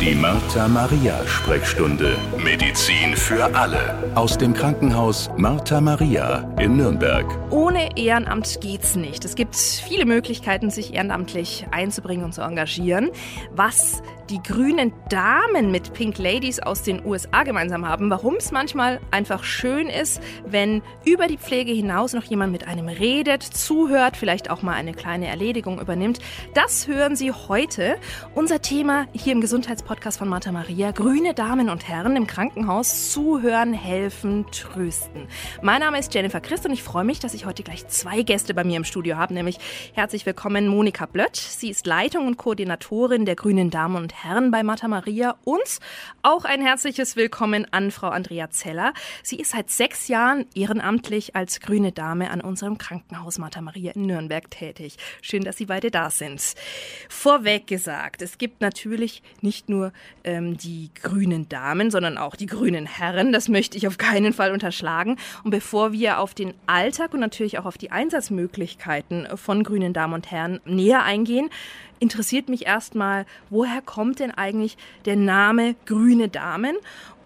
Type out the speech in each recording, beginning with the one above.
Die Martha Maria Sprechstunde. Medizin für alle. Aus dem Krankenhaus Martha Maria in Nürnberg. Ohne Ehrenamt geht's nicht. Es gibt viele Möglichkeiten, sich ehrenamtlich einzubringen und zu engagieren. Was die grünen Damen mit Pink Ladies aus den USA gemeinsam haben, warum es manchmal einfach schön ist, wenn über die Pflege hinaus noch jemand mit einem redet, zuhört, vielleicht auch mal eine kleine Erledigung übernimmt. Das hören Sie heute. Unser Thema hier im Gesundheitspodcast von Martha Maria, grüne Damen und Herren im Krankenhaus, zuhören, helfen, trösten. Mein Name ist Jennifer Christ und ich freue mich, dass ich heute gleich zwei Gäste bei mir im Studio habe, nämlich herzlich willkommen Monika Blött. Sie ist Leitung und Koordinatorin der grünen Damen und Herren bei Martha Maria und auch ein herzliches Willkommen an Frau Andrea Zeller. Sie ist seit sechs Jahren ehrenamtlich als grüne Dame an unserem Krankenhaus Martha Maria in Nürnberg tätig. Schön, dass Sie beide da sind. Vorweg gesagt, es gibt natürlich nicht nur ähm, die grünen Damen, sondern auch die grünen Herren. Das möchte ich auf keinen Fall unterschlagen. Und bevor wir auf den Alltag und natürlich auch auf die Einsatzmöglichkeiten von grünen Damen und Herren näher eingehen, interessiert mich erstmal, woher kommt denn eigentlich der Name Grüne Damen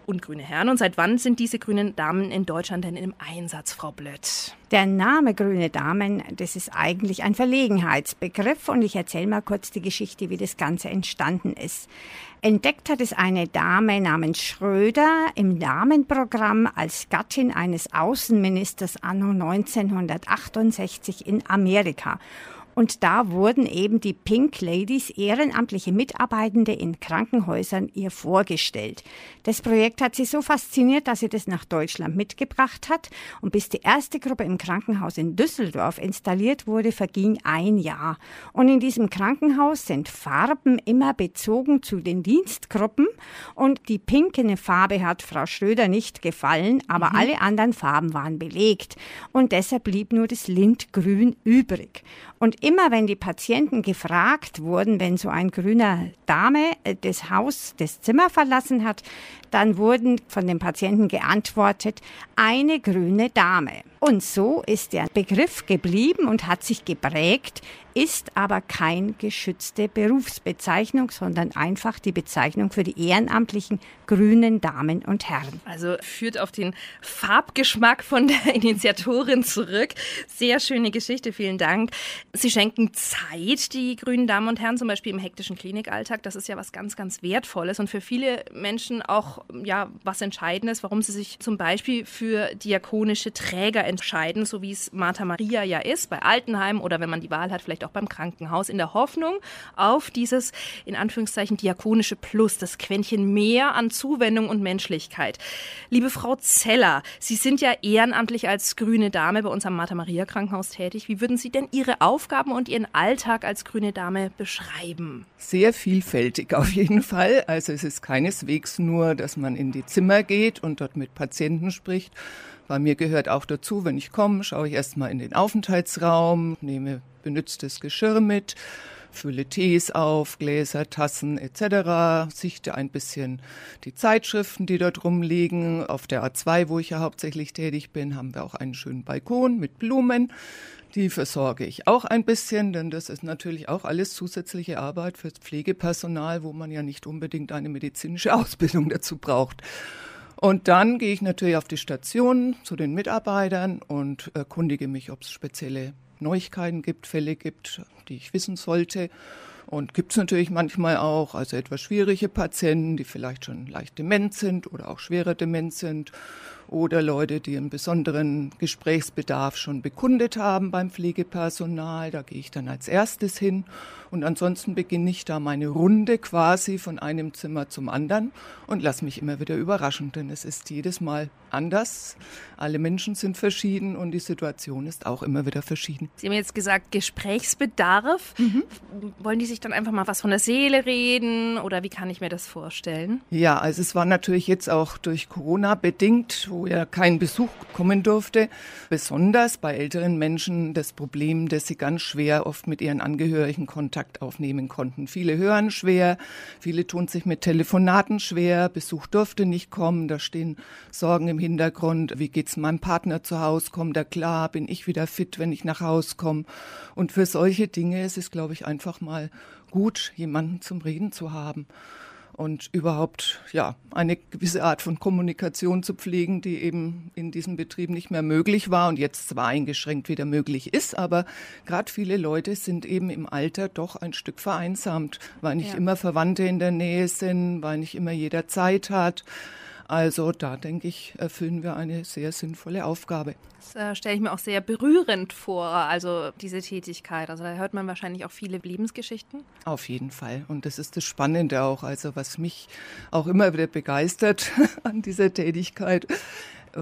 und Grüne Herren und seit wann sind diese grünen Damen in Deutschland denn im Einsatz, Frau Blött? Der Name Grüne Damen, das ist eigentlich ein Verlegenheitsbegriff und ich erzähle mal kurz die Geschichte, wie das Ganze entstanden ist. Entdeckt hat es eine Dame namens Schröder im Damenprogramm als Gattin eines Außenministers anno 1968 in Amerika. Und da wurden eben die Pink Ladies, ehrenamtliche Mitarbeitende in Krankenhäusern, ihr vorgestellt. Das Projekt hat sie so fasziniert, dass sie das nach Deutschland mitgebracht hat. Und bis die erste Gruppe im Krankenhaus in Düsseldorf installiert wurde, verging ein Jahr. Und in diesem Krankenhaus sind Farben immer bezogen zu den Dienstgruppen. Und die pinkene Farbe hat Frau Schröder nicht gefallen, aber mhm. alle anderen Farben waren belegt. Und deshalb blieb nur das Lindgrün übrig. Und immer wenn die Patienten gefragt wurden, wenn so ein grüner Dame äh, das Haus, das Zimmer verlassen hat, dann wurden von den Patienten geantwortet, eine grüne Dame. Und so ist der Begriff geblieben und hat sich geprägt, ist aber kein geschützte Berufsbezeichnung, sondern einfach die Bezeichnung für die ehrenamtlichen grünen Damen und Herren. Also führt auf den Farbgeschmack von der Initiatorin zurück. Sehr schöne Geschichte, vielen Dank. Sie schenken Zeit, die grünen Damen und Herren, zum Beispiel im hektischen Klinikalltag. Das ist ja was ganz, ganz Wertvolles und für viele Menschen auch ja was Entscheidendes, warum sie sich zum Beispiel für diakonische Träger entscheiden, so wie es Martha Maria ja ist, bei Altenheim oder wenn man die Wahl hat, vielleicht auch beim Krankenhaus, in der Hoffnung auf dieses, in Anführungszeichen, diakonische Plus, das Quäntchen mehr an Zuwendung und Menschlichkeit. Liebe Frau Zeller, Sie sind ja ehrenamtlich als grüne Dame bei uns am Martha Maria Krankenhaus tätig. Wie würden Sie denn Ihre Aufgaben und Ihren Alltag als grüne Dame beschreiben? Sehr vielfältig auf jeden Fall. Also es ist keineswegs nur, dass man in die Zimmer geht und dort mit Patienten spricht, bei mir gehört auch dazu, wenn ich komme, schaue ich erstmal in den Aufenthaltsraum, nehme benütztes Geschirr mit, fülle Tees auf, Gläser, Tassen etc., sichte ein bisschen die Zeitschriften, die dort rumliegen. Auf der A2, wo ich ja hauptsächlich tätig bin, haben wir auch einen schönen Balkon mit Blumen. Die versorge ich auch ein bisschen, denn das ist natürlich auch alles zusätzliche Arbeit fürs Pflegepersonal, wo man ja nicht unbedingt eine medizinische Ausbildung dazu braucht. Und dann gehe ich natürlich auf die Station zu den Mitarbeitern und erkundige mich, ob es spezielle Neuigkeiten gibt, Fälle gibt, die ich wissen sollte. Und gibt es natürlich manchmal auch, also etwas schwierige Patienten, die vielleicht schon leicht dement sind oder auch schwerer dement sind oder Leute, die einen besonderen Gesprächsbedarf schon bekundet haben beim Pflegepersonal. Da gehe ich dann als erstes hin und ansonsten beginne ich da meine Runde quasi von einem Zimmer zum anderen und lasse mich immer wieder überraschen, denn es ist jedes Mal anders. Alle Menschen sind verschieden und die Situation ist auch immer wieder verschieden. Sie haben jetzt gesagt, Gesprächsbedarf. Mhm. Wollen die sich dann einfach mal was von der Seele reden oder wie kann ich mir das vorstellen? Ja, also es war natürlich jetzt auch durch Corona bedingt, wo ja kein Besuch kommen durfte, besonders bei älteren Menschen das Problem, dass sie ganz schwer oft mit ihren Angehörigen Kontakt aufnehmen konnten. Viele hören schwer, viele tun sich mit Telefonaten schwer, Besuch durfte nicht kommen, da stehen Sorgen im Hintergrund, wie geht's meinem Partner zu Hause, kommt er klar, bin ich wieder fit, wenn ich nach Hause komme. Und für solche Dinge ist es, glaube ich, einfach mal gut, jemanden zum Reden zu haben. Und überhaupt ja eine gewisse Art von Kommunikation zu pflegen, die eben in diesem Betrieb nicht mehr möglich war und jetzt zwar eingeschränkt wieder möglich ist, aber gerade viele Leute sind eben im Alter doch ein Stück vereinsamt, weil nicht ja. immer Verwandte in der Nähe sind, weil nicht immer jeder Zeit hat. Also da denke ich, erfüllen wir eine sehr sinnvolle Aufgabe. Das äh, stelle ich mir auch sehr berührend vor, also diese Tätigkeit. Also da hört man wahrscheinlich auch viele Lebensgeschichten. Auf jeden Fall. Und das ist das Spannende auch, also was mich auch immer wieder begeistert an dieser Tätigkeit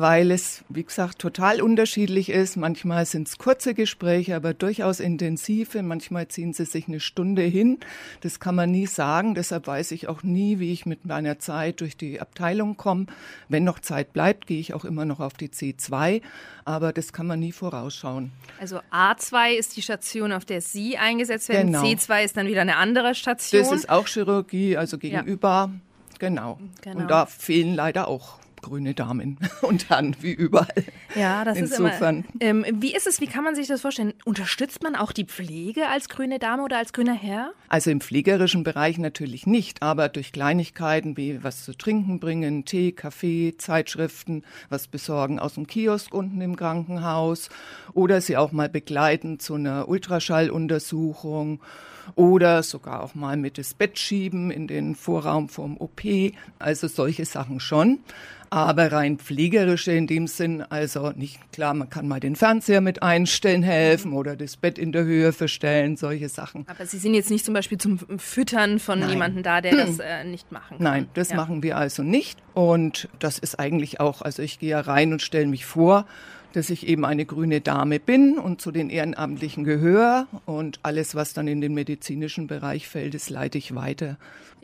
weil es, wie gesagt, total unterschiedlich ist. Manchmal sind es kurze Gespräche, aber durchaus intensive. Manchmal ziehen sie sich eine Stunde hin. Das kann man nie sagen. Deshalb weiß ich auch nie, wie ich mit meiner Zeit durch die Abteilung komme. Wenn noch Zeit bleibt, gehe ich auch immer noch auf die C2. Aber das kann man nie vorausschauen. Also A2 ist die Station, auf der Sie eingesetzt werden. Genau. C2 ist dann wieder eine andere Station. Das ist auch Chirurgie, also gegenüber. Ja. Genau. genau. Und da fehlen leider auch grüne Damen und Herren, wie überall. Ja, das Insofern. ist immer. Ähm, wie ist es, wie kann man sich das vorstellen? Unterstützt man auch die Pflege als grüne Dame oder als grüner Herr? Also im pflegerischen Bereich natürlich nicht, aber durch Kleinigkeiten wie was zu trinken bringen, Tee, Kaffee, Zeitschriften, was besorgen aus dem Kiosk unten im Krankenhaus oder sie auch mal begleiten zu einer Ultraschalluntersuchung oder sogar auch mal mit das Bett schieben in den Vorraum vom OP. Also solche Sachen schon. Aber rein pflegerische in dem Sinn, also nicht klar, man kann mal den Fernseher mit einstellen helfen oder das Bett in der Höhe verstellen, solche Sachen. Aber Sie sind jetzt nicht zum Beispiel zum Füttern von Nein. jemandem da, der das äh, nicht machen kann. Nein, das ja. machen wir also nicht. Und das ist eigentlich auch, also ich gehe ja rein und stelle mich vor dass ich eben eine grüne Dame bin und zu den Ehrenamtlichen gehöre. Und alles, was dann in den medizinischen Bereich fällt, das leite ich weiter.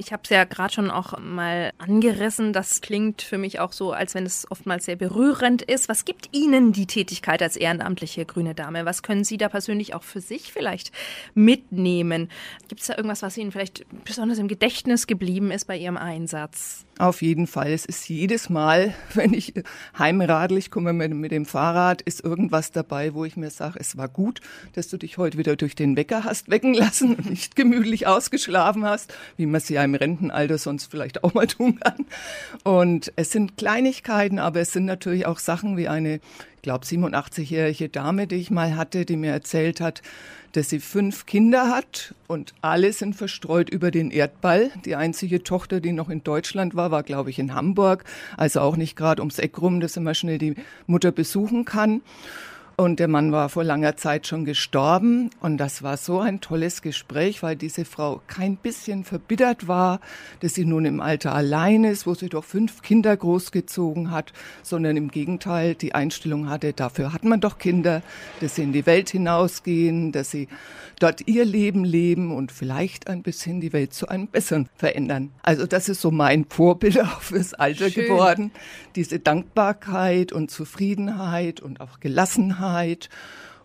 Ich habe es ja gerade schon auch mal angerissen. Das klingt für mich auch so, als wenn es oftmals sehr berührend ist. Was gibt Ihnen die Tätigkeit als ehrenamtliche grüne Dame? Was können Sie da persönlich auch für sich vielleicht mitnehmen? Gibt es da irgendwas, was Ihnen vielleicht besonders im Gedächtnis geblieben ist bei Ihrem Einsatz? Auf jeden Fall. Es ist jedes Mal, wenn ich heimradlich komme mit, mit dem Fahrrad, ist irgendwas dabei, wo ich mir sage, es war gut, dass du dich heute wieder durch den Wecker hast wecken lassen und nicht gemütlich ausgeschlafen hast, wie man es ja im Rentenalter sonst vielleicht auch mal tun kann. Und es sind Kleinigkeiten, aber es sind natürlich auch Sachen wie eine, ich glaube, 87-jährige Dame, die ich mal hatte, die mir erzählt hat, dass sie fünf Kinder hat und alle sind verstreut über den Erdball. Die einzige Tochter, die noch in Deutschland war, war, glaube ich, in Hamburg, also auch nicht gerade ums Eck rum, dass mal schnell die Mutter besuchen kann. Und der Mann war vor langer Zeit schon gestorben. Und das war so ein tolles Gespräch, weil diese Frau kein bisschen verbittert war, dass sie nun im Alter allein ist, wo sie doch fünf Kinder großgezogen hat, sondern im Gegenteil die Einstellung hatte, dafür hat man doch Kinder, dass sie in die Welt hinausgehen, dass sie dort ihr Leben leben und vielleicht ein bisschen die Welt zu einem besseren verändern. Also das ist so mein Vorbild auch fürs Alter Schön. geworden. Diese Dankbarkeit und Zufriedenheit und auch Gelassenheit Wahrheit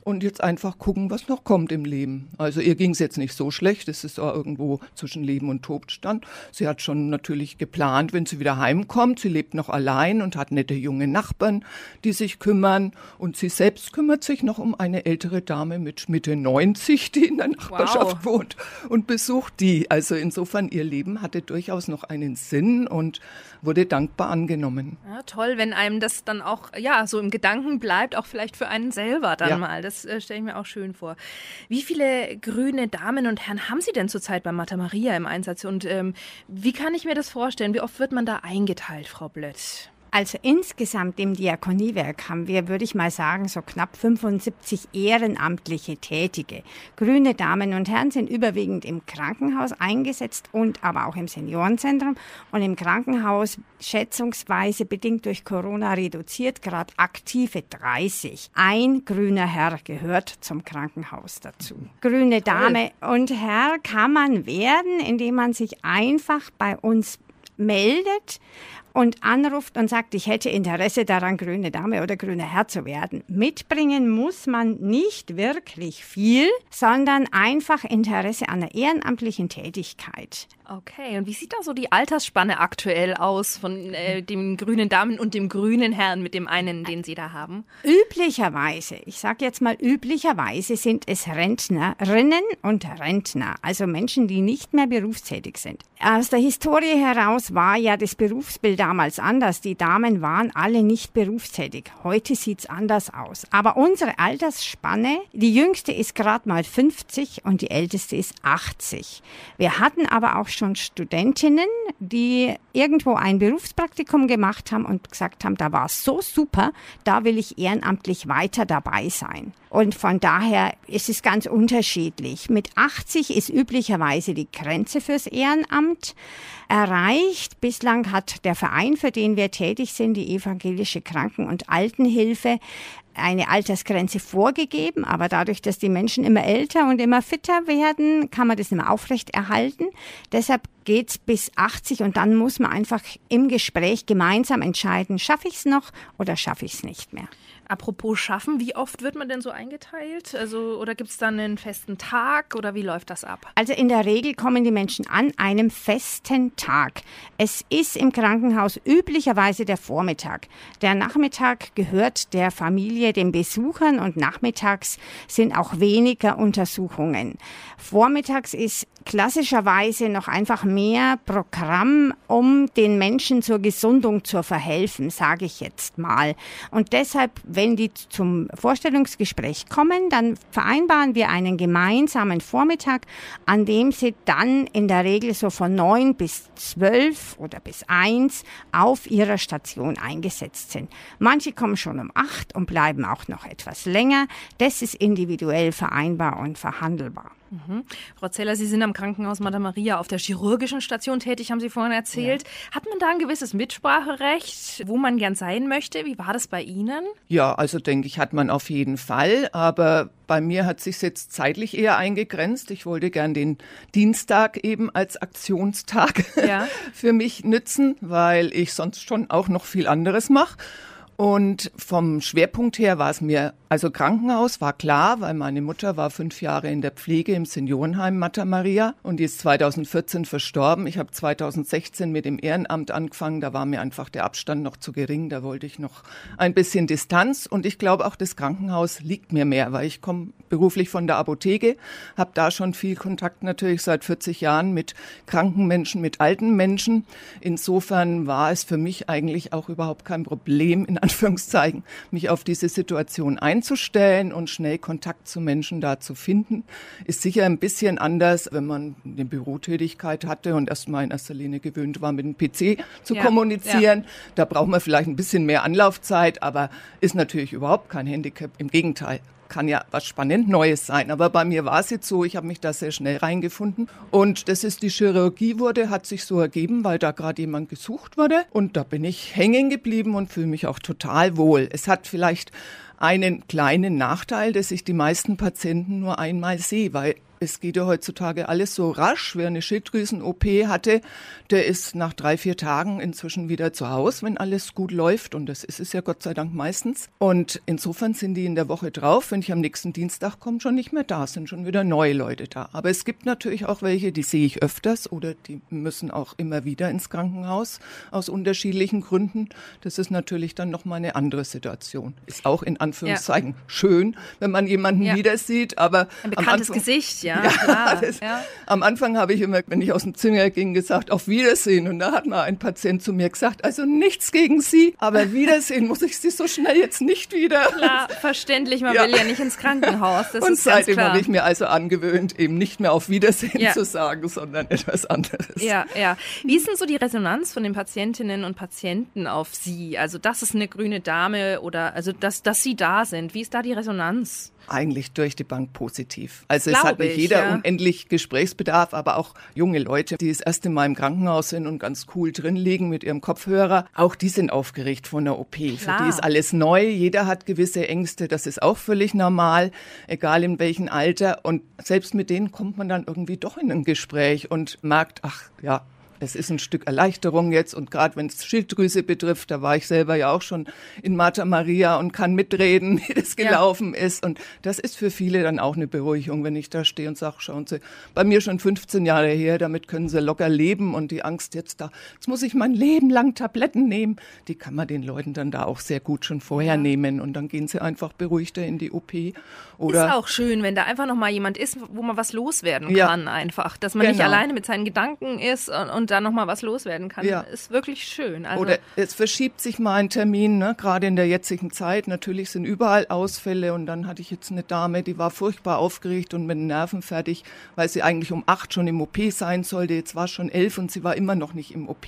und jetzt einfach gucken, was noch kommt im Leben. Also ihr ging es jetzt nicht so schlecht, es ist auch irgendwo zwischen Leben und Tod stand. Sie hat schon natürlich geplant, wenn sie wieder heimkommt. Sie lebt noch allein und hat nette junge Nachbarn, die sich kümmern. Und sie selbst kümmert sich noch um eine ältere Dame mit Mitte 90, die in der Nachbarschaft wow. wohnt und besucht die. Also insofern, ihr Leben hatte durchaus noch einen Sinn und wurde dankbar angenommen. Ja, toll, wenn einem das dann auch ja so im Gedanken bleibt, auch vielleicht für einen selber dann ja. mal. Das das äh, stelle ich mir auch schön vor. Wie viele grüne Damen und Herren haben Sie denn zurzeit bei Mata Maria im Einsatz? Und ähm, wie kann ich mir das vorstellen? Wie oft wird man da eingeteilt, Frau Blött? Also insgesamt im Diakoniewerk haben wir, würde ich mal sagen, so knapp 75 ehrenamtliche Tätige. Grüne Damen und Herren sind überwiegend im Krankenhaus eingesetzt und aber auch im Seniorenzentrum und im Krankenhaus schätzungsweise bedingt durch Corona reduziert, gerade aktive 30. Ein grüner Herr gehört zum Krankenhaus dazu. Grüne Dame und Herr kann man werden, indem man sich einfach bei uns meldet und anruft und sagt, ich hätte Interesse daran, grüne Dame oder grüner Herr zu werden. Mitbringen muss man nicht wirklich viel, sondern einfach Interesse an der ehrenamtlichen Tätigkeit. Okay, und wie sieht da so die Altersspanne aktuell aus von äh, dem grünen Damen und dem grünen Herrn mit dem einen, den Sie da haben? Üblicherweise, ich sage jetzt mal üblicherweise, sind es Rentnerinnen und Rentner, also Menschen, die nicht mehr berufstätig sind. Aus der Historie heraus war ja das Berufsbild damals anders. Die Damen waren alle nicht berufstätig. Heute sieht's anders aus. Aber unsere Altersspanne, die jüngste ist gerade mal 50 und die älteste ist 80. Wir hatten aber auch schon Studentinnen, die irgendwo ein Berufspraktikum gemacht haben und gesagt haben, da war es so super, da will ich ehrenamtlich weiter dabei sein. Und von daher ist es ganz unterschiedlich. Mit 80 ist üblicherweise die Grenze fürs Ehrenamt erreicht. Bislang hat der Verein, für den wir tätig sind, die Evangelische Kranken- und Altenhilfe, eine Altersgrenze vorgegeben, aber dadurch, dass die Menschen immer älter und immer fitter werden, kann man das immer aufrechterhalten. Deshalb geht's bis 80 und dann muss man einfach im Gespräch gemeinsam entscheiden, schaffe ich es noch oder schaffe ich es nicht mehr. Apropos Schaffen, wie oft wird man denn so eingeteilt? Also, oder gibt es dann einen festen Tag oder wie läuft das ab? Also in der Regel kommen die Menschen an einem festen Tag. Es ist im Krankenhaus üblicherweise der Vormittag. Der Nachmittag gehört der Familie, den Besuchern und nachmittags sind auch weniger Untersuchungen. Vormittags ist klassischerweise noch einfach mehr Programm, um den Menschen zur Gesundung zu verhelfen, sage ich jetzt mal. Und deshalb, wenn die zum Vorstellungsgespräch kommen, dann vereinbaren wir einen gemeinsamen Vormittag, an dem sie dann in der Regel so von neun bis zwölf oder bis eins auf ihrer Station eingesetzt sind. Manche kommen schon um acht und bleiben auch noch etwas länger. Das ist individuell vereinbar und verhandelbar. Mhm. Frau Zeller, Sie sind am Krankenhaus Mata Maria auf der chirurgischen Station tätig, haben Sie vorhin erzählt. Ja. Hat man da ein gewisses Mitspracherecht, wo man gern sein möchte? Wie war das bei Ihnen? Ja, also denke ich, hat man auf jeden Fall. Aber bei mir hat sich jetzt zeitlich eher eingegrenzt. Ich wollte gern den Dienstag eben als Aktionstag ja. für mich nützen, weil ich sonst schon auch noch viel anderes mache. Und vom Schwerpunkt her war es mir, also Krankenhaus war klar, weil meine Mutter war fünf Jahre in der Pflege im Seniorenheim Mater Maria und die ist 2014 verstorben. Ich habe 2016 mit dem Ehrenamt angefangen, da war mir einfach der Abstand noch zu gering, da wollte ich noch ein bisschen Distanz und ich glaube auch das Krankenhaus liegt mir mehr, weil ich komme beruflich von der Apotheke, habe da schon viel Kontakt natürlich seit 40 Jahren mit kranken Menschen, mit alten Menschen. Insofern war es für mich eigentlich auch überhaupt kein Problem, in Anführungszeichen, mich auf diese Situation einzustellen und schnell Kontakt zu Menschen da zu finden. Ist sicher ein bisschen anders, wenn man eine Bürotätigkeit hatte und erstmal in erster Linie gewöhnt war, mit dem PC zu ja, kommunizieren. Ja. Da braucht man vielleicht ein bisschen mehr Anlaufzeit, aber ist natürlich überhaupt kein Handicap. Im Gegenteil kann ja was spannend Neues sein. Aber bei mir war es jetzt so, ich habe mich da sehr schnell reingefunden. Und das ist die Chirurgie wurde, hat sich so ergeben, weil da gerade jemand gesucht wurde. Und da bin ich hängen geblieben und fühle mich auch total wohl. Es hat vielleicht einen kleinen Nachteil, dass ich die meisten Patienten nur einmal sehe, weil es geht ja heutzutage alles so rasch. Wer eine Schilddrüsen-OP hatte, der ist nach drei, vier Tagen inzwischen wieder zu Hause, wenn alles gut läuft. Und das ist es ja Gott sei Dank meistens. Und insofern sind die in der Woche drauf, wenn ich am nächsten Dienstag komme, schon nicht mehr da, sind schon wieder neue Leute da. Aber es gibt natürlich auch welche, die sehe ich öfters oder die müssen auch immer wieder ins Krankenhaus aus unterschiedlichen Gründen. Das ist natürlich dann nochmal eine andere Situation. Ist auch in Anführungszeichen ja. schön, wenn man jemanden ja. wieder sieht, aber ein bekanntes Gesicht, ja. ja, klar, das, ja. Am Anfang habe ich immer, wenn ich aus dem Zimmer ging, gesagt, auf Wiedersehen. Und da hat mal ein Patient zu mir gesagt, also nichts gegen Sie, aber Wiedersehen muss ich Sie so schnell jetzt nicht wieder. Klar, verständlich, man ja. will ja nicht ins Krankenhaus. Das und seitdem habe ich mir also angewöhnt, eben nicht mehr auf Wiedersehen zu sagen, sondern etwas anderes. Ja, ja. Wie ist denn so die Resonanz von den Patientinnen und Patienten auf Sie? Also, das ist eine grüne Dame oder also, dass, dass Sie da sind. Wie ist da die Resonanz? Eigentlich durch die Bank positiv. Also Glaube es hat nicht ich, jeder ja. unendlich Gesprächsbedarf, aber auch junge Leute, die das erste Mal im Krankenhaus sind und ganz cool drin liegen mit ihrem Kopfhörer, auch die sind aufgeregt von der OP. Klar. Für die ist alles neu, jeder hat gewisse Ängste, das ist auch völlig normal, egal in welchem Alter. Und selbst mit denen kommt man dann irgendwie doch in ein Gespräch und merkt, ach ja, es ist ein Stück Erleichterung jetzt und gerade wenn es Schilddrüse betrifft, da war ich selber ja auch schon in Martha Maria und kann mitreden, wie das gelaufen ja. ist und das ist für viele dann auch eine Beruhigung, wenn ich da stehe und sage, schauen Sie, bei mir schon 15 Jahre her, damit können Sie locker leben und die Angst jetzt da, jetzt muss ich mein Leben lang Tabletten nehmen, die kann man den Leuten dann da auch sehr gut schon vorher ja. nehmen und dann gehen sie einfach beruhigter in die OP. Oder ist auch schön, wenn da einfach noch mal jemand ist, wo man was loswerden kann ja. einfach, dass man genau. nicht alleine mit seinen Gedanken ist und, und da noch mal was loswerden kann. Ja. Ist wirklich schön. Also Oder es verschiebt sich mal ein Termin, ne? gerade in der jetzigen Zeit. Natürlich sind überall Ausfälle und dann hatte ich jetzt eine Dame, die war furchtbar aufgeregt und mit den Nerven fertig, weil sie eigentlich um acht schon im OP sein sollte. Jetzt war es schon elf und sie war immer noch nicht im OP.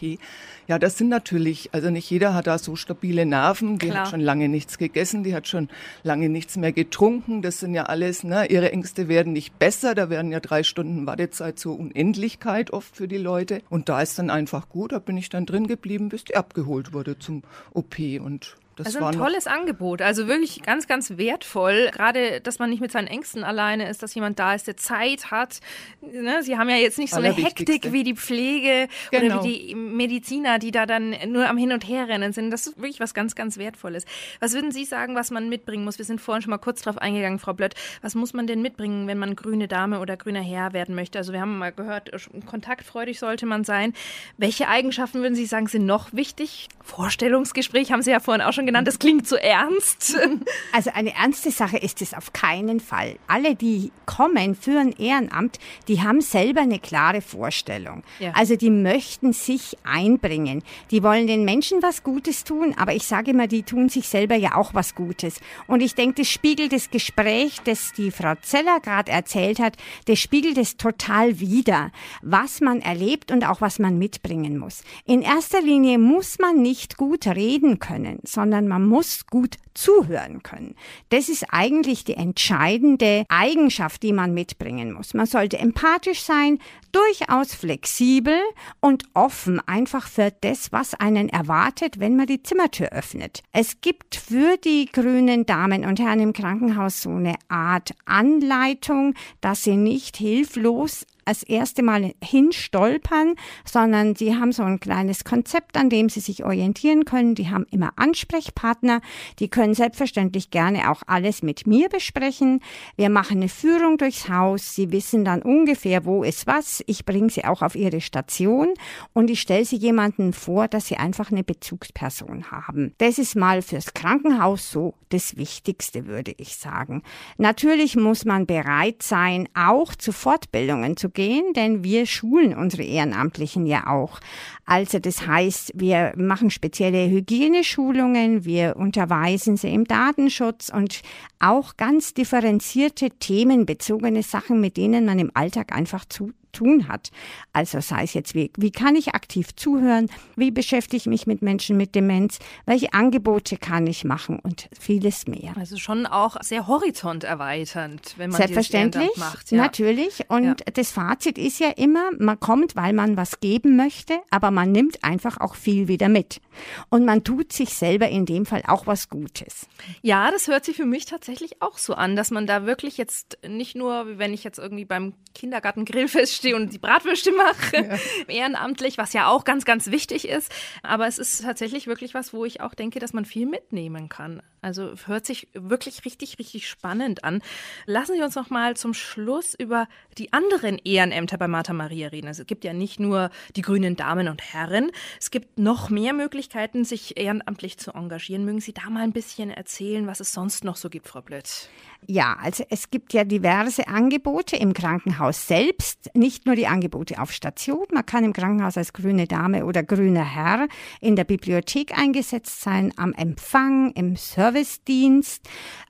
Ja, das sind natürlich, also nicht jeder hat da so stabile Nerven. Die Klar. hat schon lange nichts gegessen, die hat schon lange nichts mehr getrunken. Das sind ja alles, ne, ihre Ängste werden nicht besser. Da werden ja drei Stunden Wartezeit zur Unendlichkeit oft für die Leute. Und da ist dann einfach gut. Da bin ich dann drin geblieben, bis die abgeholt wurde zum OP und das also ein tolles Angebot, also wirklich ganz, ganz wertvoll. Gerade, dass man nicht mit seinen Ängsten alleine ist, dass jemand da ist, der Zeit hat. Ne? Sie haben ja jetzt nicht so eine Hektik wie die Pflege genau. oder wie die Mediziner, die da dann nur am Hin und Her rennen sind. Das ist wirklich was ganz, ganz Wertvolles. Was würden Sie sagen, was man mitbringen muss? Wir sind vorhin schon mal kurz drauf eingegangen, Frau Blött. Was muss man denn mitbringen, wenn man grüne Dame oder grüner Herr werden möchte? Also wir haben mal gehört, kontaktfreudig sollte man sein. Welche Eigenschaften würden Sie sagen, sind noch wichtig? Vorstellungsgespräch haben Sie ja vorhin auch schon genannt. Das klingt zu ernst. Also eine ernste Sache ist es auf keinen Fall. Alle, die kommen für ein Ehrenamt, die haben selber eine klare Vorstellung. Ja. Also die möchten sich einbringen. Die wollen den Menschen was Gutes tun, aber ich sage immer, die tun sich selber ja auch was Gutes. Und ich denke, das spiegelt das Gespräch, das die Frau Zeller gerade erzählt hat, das spiegelt es total wider, was man erlebt und auch was man mitbringen muss. In erster Linie muss man nicht gut reden können, sondern sondern man muss gut zuhören können. Das ist eigentlich die entscheidende Eigenschaft, die man mitbringen muss. Man sollte empathisch sein, durchaus flexibel und offen einfach für das, was einen erwartet, wenn man die Zimmertür öffnet. Es gibt für die grünen Damen und Herren im Krankenhaus so eine Art Anleitung, dass sie nicht hilflos das erste Mal hinstolpern, sondern sie haben so ein kleines Konzept, an dem sie sich orientieren können. Die haben immer Ansprechpartner. Die können selbstverständlich gerne auch alles mit mir besprechen. Wir machen eine Führung durchs Haus. Sie wissen dann ungefähr, wo ist was. Ich bringe sie auch auf ihre Station und ich stelle sie jemanden vor, dass sie einfach eine Bezugsperson haben. Das ist mal fürs Krankenhaus so das Wichtigste, würde ich sagen. Natürlich muss man bereit sein, auch zu Fortbildungen zu gehen, denn wir schulen unsere Ehrenamtlichen ja auch. Also das heißt, wir machen spezielle Hygieneschulungen, wir unterweisen sie im Datenschutz und auch ganz differenzierte themenbezogene Sachen, mit denen man im Alltag einfach zu tun hat. Also sei es jetzt, wie, wie kann ich aktiv zuhören, wie beschäftige ich mich mit Menschen mit Demenz, welche Angebote kann ich machen und vieles mehr. Also schon auch sehr horizonterweiternd, wenn man Selbstverständlich, macht. Ja. natürlich. Und ja. das Fazit ist ja immer, man kommt, weil man was geben möchte, aber man nimmt einfach auch viel wieder mit. Und man tut sich selber in dem Fall auch was Gutes. Ja, das hört sich für mich tatsächlich auch so an, dass man da wirklich jetzt nicht nur, wenn ich jetzt irgendwie beim Kindergarten Grillfest stehe und die Bratwürste mache, ja. ehrenamtlich, was ja auch ganz, ganz wichtig ist. Aber es ist tatsächlich wirklich was, wo ich auch denke, dass man viel mitnehmen kann. Also hört sich wirklich richtig, richtig spannend an. Lassen Sie uns noch mal zum Schluss über die anderen Ehrenämter bei Martha Maria reden. Also es gibt ja nicht nur die grünen Damen und Herren, es gibt noch mehr Möglichkeiten, sich ehrenamtlich zu engagieren. Mögen Sie da mal ein bisschen erzählen, was es sonst noch so gibt, Frau Blöd? Ja, also es gibt ja diverse Angebote im Krankenhaus selbst, nicht nur die Angebote auf Station. Man kann im Krankenhaus als grüne Dame oder grüner Herr in der Bibliothek eingesetzt sein, am Empfang, im Servicedienst.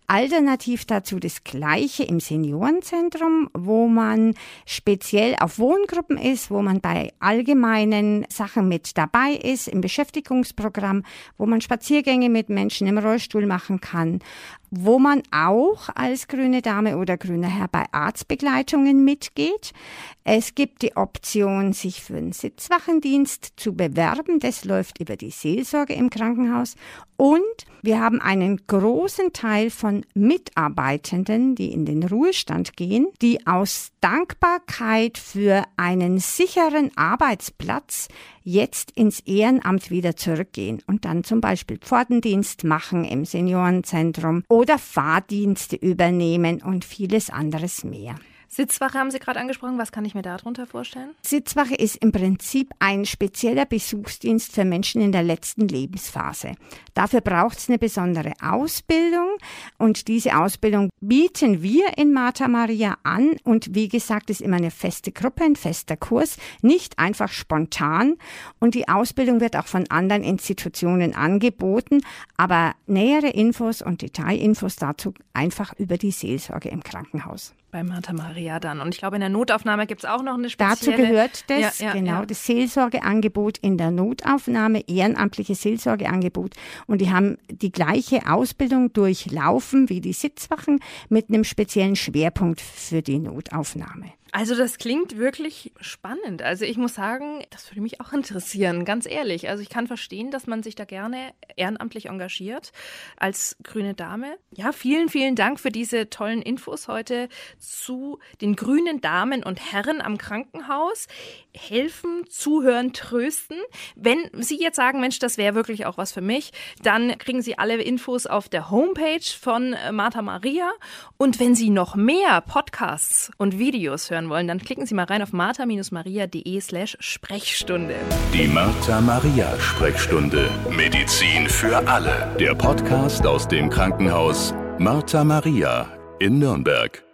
Alternativ dazu das Gleiche im Seniorenzentrum, wo man speziell auf Wohngruppen ist, wo man bei allgemeinen Sachen mit dabei ist, im Beschäftigungsprogramm, wo man Spaziergänge mit Menschen im Rollstuhl machen kann wo man auch als grüne Dame oder grüner Herr bei Arztbegleitungen mitgeht. Es gibt die Option, sich für einen Sitzwachendienst zu bewerben. Das läuft über die Seelsorge im Krankenhaus. Und wir haben einen großen Teil von Mitarbeitenden, die in den Ruhestand gehen, die aus Dankbarkeit für einen sicheren Arbeitsplatz jetzt ins Ehrenamt wieder zurückgehen und dann zum Beispiel Pfortendienst machen im Seniorenzentrum oder Fahrdienste übernehmen und vieles anderes mehr. Sitzwache haben Sie gerade angesprochen. Was kann ich mir darunter vorstellen? Sitzwache ist im Prinzip ein spezieller Besuchsdienst für Menschen in der letzten Lebensphase. Dafür braucht es eine besondere Ausbildung und diese Ausbildung bieten wir in Martha Maria an und wie gesagt, ist immer eine feste Gruppe, ein fester Kurs, nicht einfach spontan und die Ausbildung wird auch von anderen Institutionen angeboten, aber nähere Infos und Detailinfos dazu einfach über die Seelsorge im Krankenhaus bei Martha Maria dann. Und ich glaube, in der Notaufnahme gibt es auch noch eine spezielle... Dazu gehört das, ja, ja, genau, ja. das Seelsorgeangebot in der Notaufnahme, ehrenamtliche Seelsorgeangebot. Und die haben die gleiche Ausbildung durchlaufen wie die Sitzwachen mit einem speziellen Schwerpunkt für die Notaufnahme. Also das klingt wirklich spannend. Also ich muss sagen, das würde mich auch interessieren, ganz ehrlich. Also ich kann verstehen, dass man sich da gerne ehrenamtlich engagiert als grüne Dame. Ja, vielen, vielen Dank für diese tollen Infos heute zu den grünen Damen und Herren am Krankenhaus. Helfen, zuhören, trösten. Wenn Sie jetzt sagen, Mensch, das wäre wirklich auch was für mich, dann kriegen Sie alle Infos auf der Homepage von Martha Maria. Und wenn Sie noch mehr Podcasts und Videos hören, hören wollen, dann klicken Sie mal rein auf martha-maria.de slash Sprechstunde. Die Martha Maria Sprechstunde. Medizin für alle. Der Podcast aus dem Krankenhaus Martha Maria in Nürnberg.